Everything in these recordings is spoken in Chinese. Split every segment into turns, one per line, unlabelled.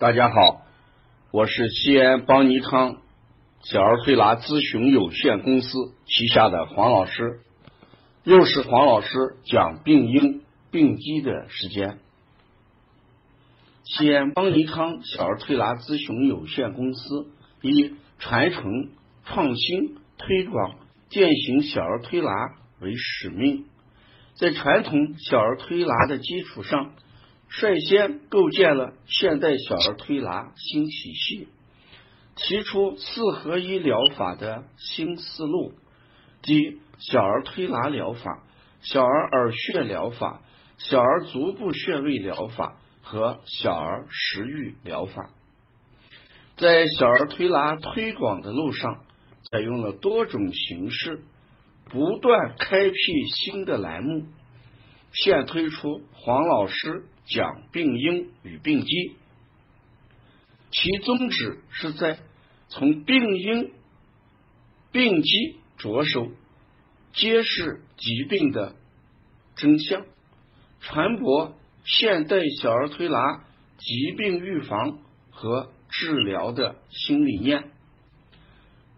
大家好，我是西安邦尼康小儿推拿咨询有限公司旗下的黄老师，又是黄老师讲病因病机的时间。西安邦尼康小儿推拿咨询有限公司以传承、创新、推广、践行小儿推拿为使命，在传统小儿推拿的基础上。率先构建了现代小儿推拿新体系，提出四合一疗法的新思路，即小儿推拿疗法、小儿耳穴疗法、小儿足部穴位疗法和小儿食欲疗法。在小儿推拿推广的路上，采用了多种形式，不断开辟新的栏目，现推出黄老师。讲病因与病机，其宗旨是在从病因、病机着手，揭示疾病的真相，传播现代小儿推拿疾病预防和治疗的新理念。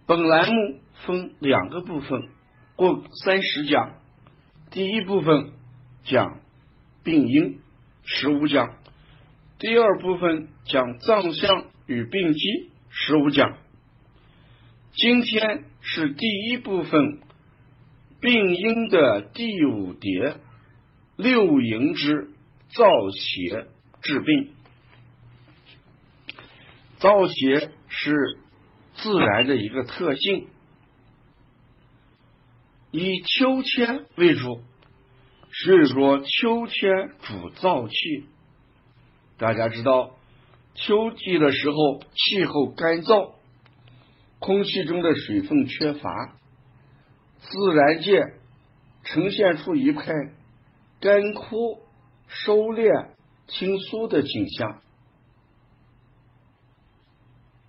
本栏目分两个部分，共三十讲。第一部分讲病因。十五讲，第二部分讲脏象与病机，十五讲。今天是第一部分病因的第五节，六淫之造邪治病。造邪是自然的一个特性，以秋千为主。所以说，秋天主燥气。大家知道，秋季的时候气候干燥，空气中的水分缺乏，自然界呈现出一派干枯、收敛、清疏的景象。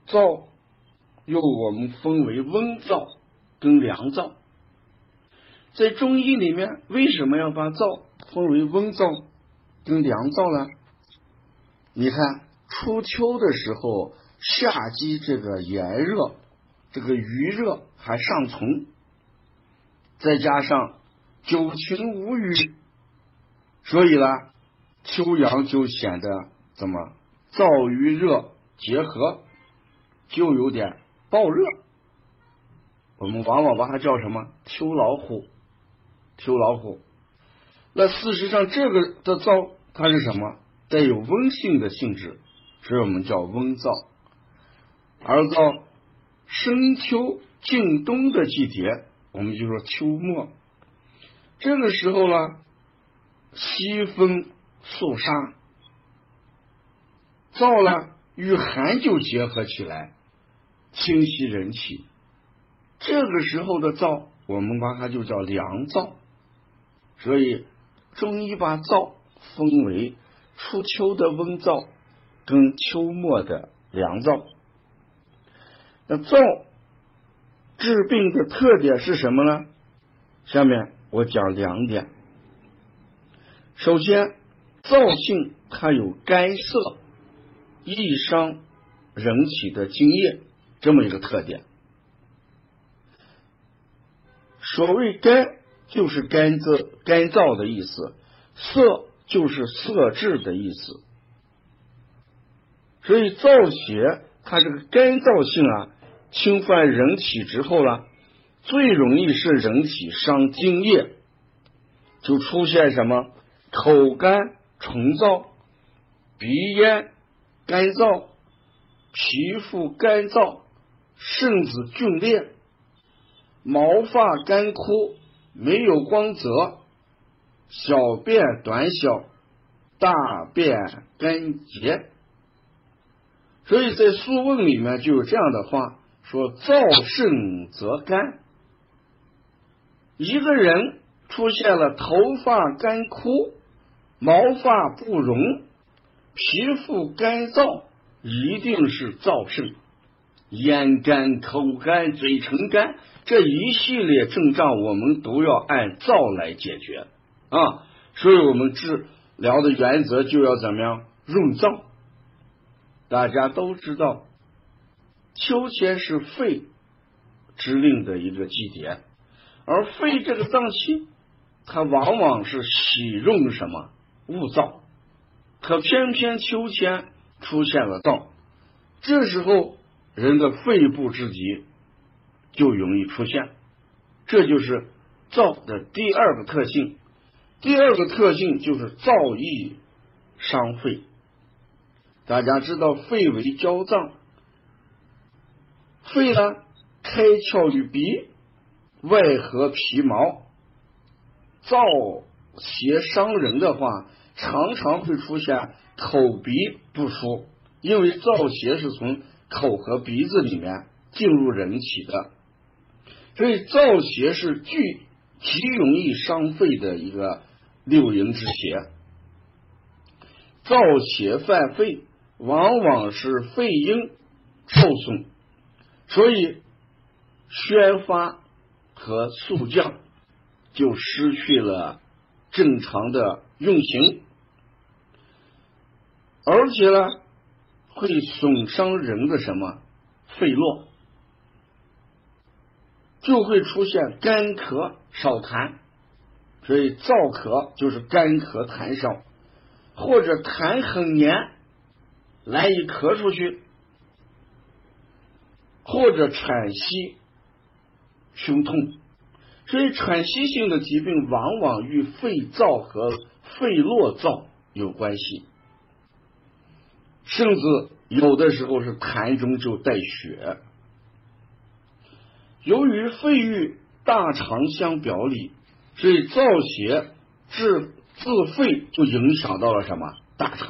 燥又我们分为温燥跟凉燥。在中医里面，为什么要把燥分为温燥跟凉燥呢？你看初秋的时候，夏季这个炎热，这个余热还尚存，再加上九晴无雨，所以呢，秋阳就显得怎么燥与热结合，就有点暴热。我们往往把它叫什么秋老虎。秋老虎，那事实上这个的燥它是什么？带有温性的性质，所以我们叫温燥。而到深秋近冬的季节，我们就说秋末。这个时候呢，西风肃杀，燥呢与寒就结合起来，清晰人气。这个时候的燥，我们把它就叫凉燥。所以，中医把燥分为初秋的温燥跟秋末的凉燥。那燥治病的特点是什么呢？下面我讲两点。首先，燥性它有干涩、易伤人体的津液这么一个特点。所谓干。就是干燥、干燥的意思，涩就是涩滞的意思。所以燥邪它这个干燥性啊，侵犯人体之后呢，最容易是人体伤津液，就出现什么口干、唇燥、鼻咽、干燥、皮肤干燥、甚至皲裂、毛发干枯。没有光泽，小便短小，大便干结，所以在《素问》里面就有这样的话说：“燥盛则干。”一个人出现了头发干枯、毛发不荣、皮肤干燥，一定是燥盛。咽干、口干、嘴唇干，这一系列症状，我们都要按燥来解决啊。所以，我们治疗的原则就要怎么样？润燥。大家都知道，秋天是肺之令的一个季节，而肺这个脏器，它往往是喜润什么物燥，可偏偏秋天出现了燥，这时候人的肺部之疾就容易出现，这就是燥的第二个特性。第二个特性就是燥易伤肺。大家知道，肺为焦脏，肺呢开窍于鼻，外合皮毛。燥邪伤人的话，常常会出现口鼻不舒，因为燥邪是从口和鼻子里面进入人体的，所以燥邪是巨极容易伤肺的一个六淫之邪。燥邪犯肺。往往是肺阴受损，所以宣发和肃降就失去了正常的运行，而且呢会损伤人的什么肺络，就会出现干咳少痰，所以燥咳就是干咳痰少，或者痰很黏。难以咳出去，或者喘息、胸痛，所以喘息性的疾病往往与肺燥和肺络燥有关系，甚至有的时候是痰中就带血。由于肺与大肠相表里，所以燥邪治自肺就影响到了什么大肠。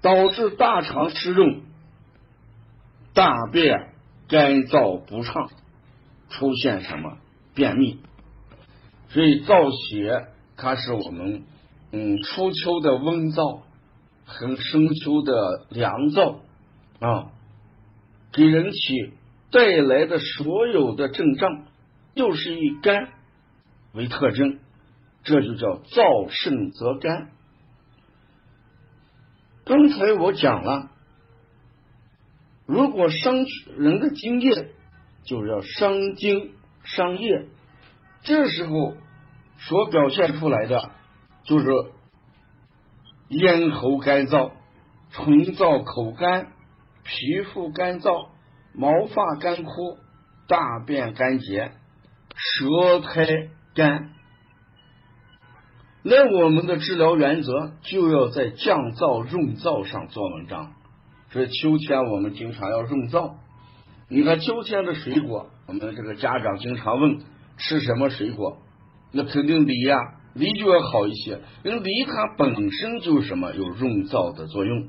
导致大肠湿润，大便干燥不畅，出现什么便秘？所以燥邪它是我们嗯初秋的温燥很深秋的凉燥啊，给人体带来的所有的症状，又是以肝为特征，这就叫燥盛则干。刚才我讲了，如果伤人的津液，就要伤津伤液，这时候所表现出来的就是咽喉干燥、唇燥、口干、皮肤干燥、毛发干枯、大便干结、舌苔干。那我们的治疗原则就要在降燥润燥上做文章。所以秋天我们经常要润燥。你看秋天的水果，我们这个家长经常问吃什么水果，那肯定梨呀，梨就要好一些，因为梨它本身就是什么有润燥的作用。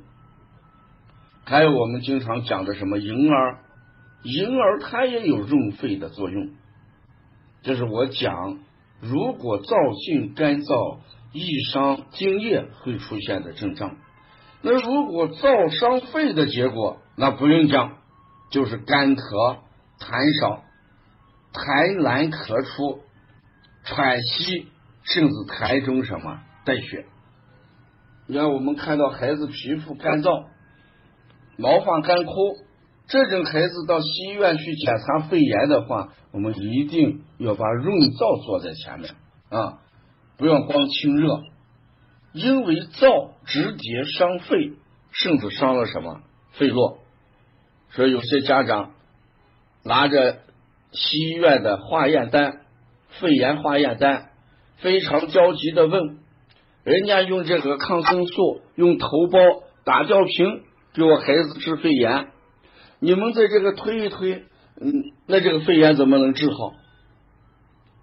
还有我们经常讲的什么银耳，银耳它也有润肺的作用。这是我讲。如果燥性干燥易伤津液会出现的症状，那如果燥伤肺的结果，那不用讲，就是干咳、痰少、痰难咳出、喘息，甚至痰中什么带血。你看，我们看到孩子皮肤干燥、毛发干枯。这种孩子到西医院去检查肺炎的话，我们一定要把润燥做在前面啊，不要光清热，因为燥直接伤肺，甚至伤了什么肺络。所以有些家长拿着西医院的化验单、肺炎化验单，非常焦急的问，人家用这个抗生素、用头孢、打吊瓶给我孩子治肺炎。你们在这个推一推，嗯，那这个肺炎怎么能治好？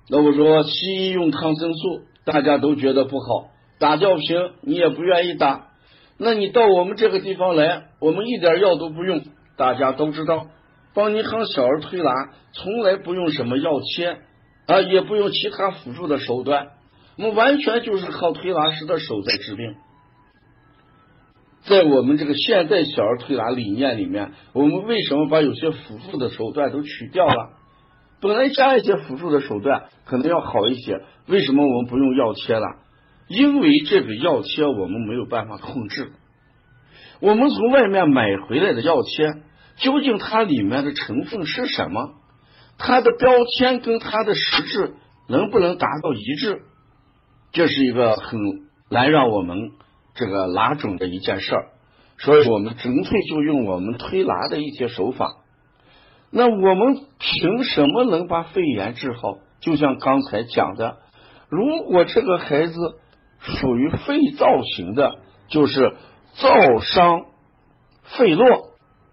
那我说西医用抗生素，大家都觉得不好，打吊瓶你也不愿意打。那你到我们这个地方来，我们一点药都不用，大家都知道，帮你抗小儿推拿从来不用什么药切啊，也不用其他辅助的手段，我们完全就是靠推拿师的手在治病。在我们这个现代小儿推拿理念里面，我们为什么把有些辅助的手段都取掉了？本来加一些辅助的手段可能要好一些，为什么我们不用药切了？因为这个药切我们没有办法控制。我们从外面买回来的药切，究竟它里面的成分是什么？它的标签跟它的实质能不能达到一致？这是一个很难让我们这个拿准的一件事儿。所以我们纯粹就用我们推拿的一些手法。那我们凭什么能把肺炎治好？就像刚才讲的，如果这个孩子属于肺燥型的，就是燥伤肺络，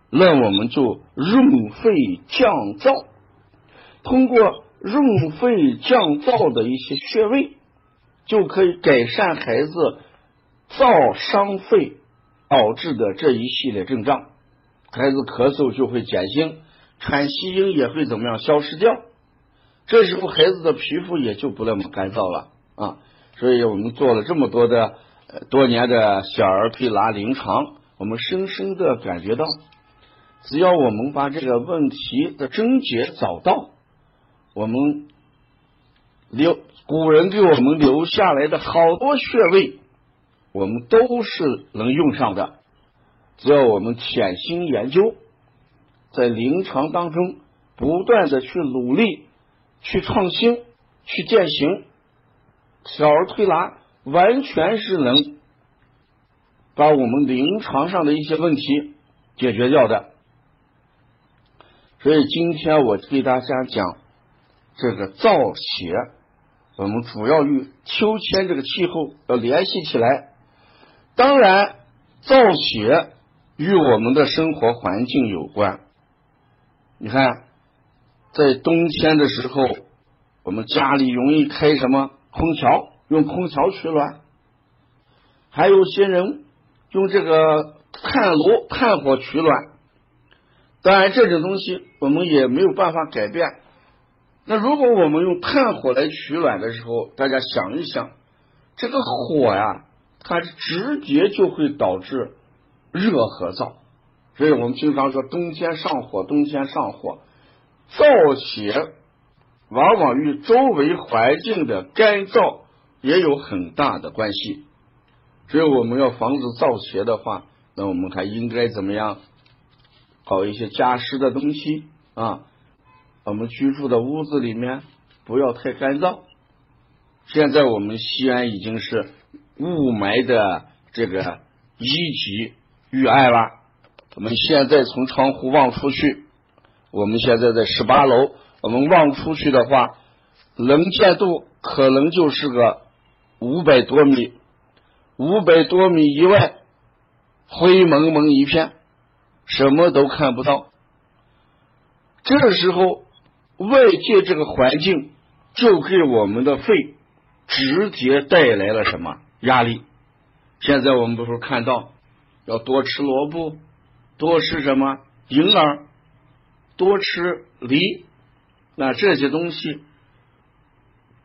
那我们就润肺降燥，通过润肺降燥的一些穴位，就可以改善孩子燥伤肺导致的这一系列症状，孩子咳嗽就会减轻。喘息音也会怎么样消失掉？这时候孩子的皮肤也就不那么干燥了啊！所以我们做了这么多的多年的小儿推拿临床，我们深深的感觉到，只要我们把这个问题的症结找到，我们留古人给我们留下来的好多穴位，我们都是能用上的。只要我们潜心研究。在临床当中，不断的去努力、去创新、去践行，小儿推拿完全是能把我们临床上的一些问题解决掉的。所以今天我给大家讲这个燥邪，我们主要与秋天这个气候要联系起来。当然，燥邪与我们的生活环境有关。你看，在冬天的时候，我们家里容易开什么空调，用空调取暖；还有些人用这个炭炉、炭火取暖。当然，这种东西我们也没有办法改变。那如果我们用炭火来取暖的时候，大家想一想，这个火呀，它直接就会导致热和燥。所以我们经常说冬天上火，冬天上火，燥邪往往与周围环境的干燥也有很大的关系。所以我们要防止燥邪的话，那我们还应该怎么样？搞一些加湿的东西啊。我们居住的屋子里面不要太干燥。现在我们西安已经是雾霾的这个一级预案了。我们现在从窗户望出去，我们现在在十八楼，我们望出去的话，能见度可能就是个五百多米，五百多米以外灰蒙蒙一片，什么都看不到。这时候，外界这个环境就给我们的肺直接带来了什么压力？现在我们不是看到要多吃萝卜。多吃什么银耳，多吃梨，那这些东西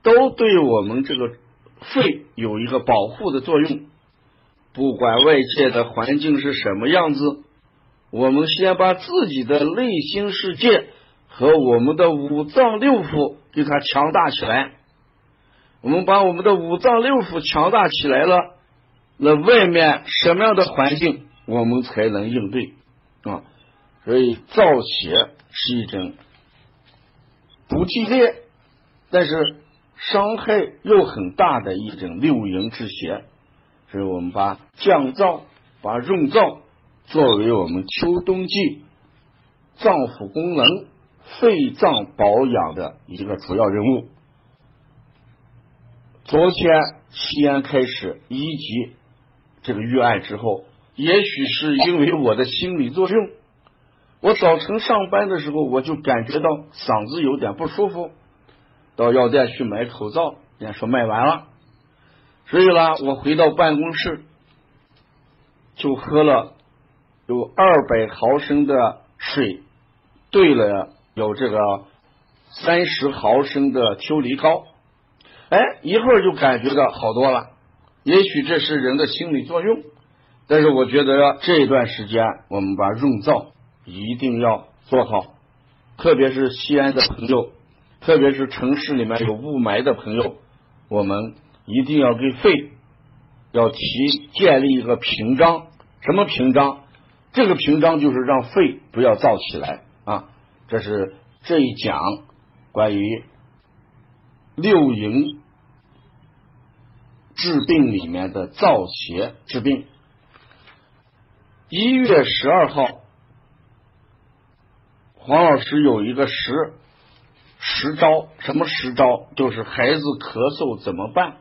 都对我们这个肺有一个保护的作用。不管外界的环境是什么样子，我们先把自己的内心世界和我们的五脏六腑给它强大起来。我们把我们的五脏六腑强大起来了，那外面什么样的环境，我们才能应对。啊，所以燥邪是一种不剧烈，但是伤害又很大的一种六淫之邪。所以我们把降燥、把润燥作为我们秋冬季脏腑功能、肺脏保养的一个主要任务。昨天西安开始一级这个预案之后。也许是因为我的心理作用，我早晨上班的时候我就感觉到嗓子有点不舒服，到药店去买口罩，人家说卖完了，所以呢，我回到办公室就喝了有二百毫升的水，兑了有这个三十毫升的秋梨膏，哎，一会儿就感觉到好多了。也许这是人的心理作用。但是我觉得这段时间我们把润燥一定要做好，特别是西安的朋友，特别是城市里面有雾霾的朋友，我们一定要给肺要提建立一个屏障，什么屏障？这个屏障就是让肺不要燥起来啊。这是这一讲关于六淫治病里面的燥邪治病。一月十二号，黄老师有一个十十招，什么十招？就是孩子咳嗽怎么办？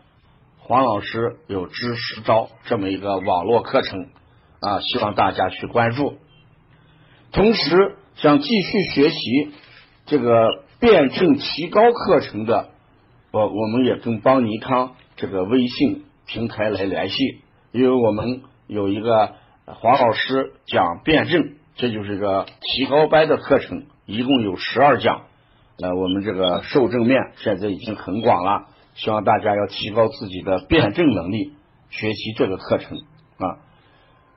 黄老师有知十招这么一个网络课程啊，希望大家去关注。同时，想继续学习这个辩证提高课程的，我我们也跟邦尼康这个微信平台来联系，因为我们有一个黄老师讲辩证，这就是一个提高班的课程，一共有十二讲。呃，我们这个受证面现在已经很广了，希望大家要提高自己的辩证能力，学习这个课程啊。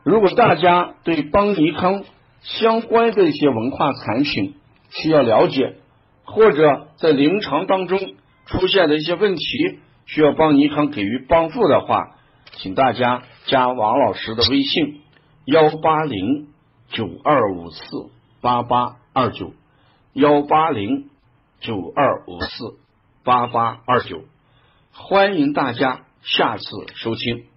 如果大家对邦尼康相关的一些文化产品需要了解，或者在临床当中出现的一些问题需要帮尼康给予帮助的话，请大家加王老师的微信幺八零九二五四八八二九幺八零。九二五四八八二九，欢迎大家下次收听。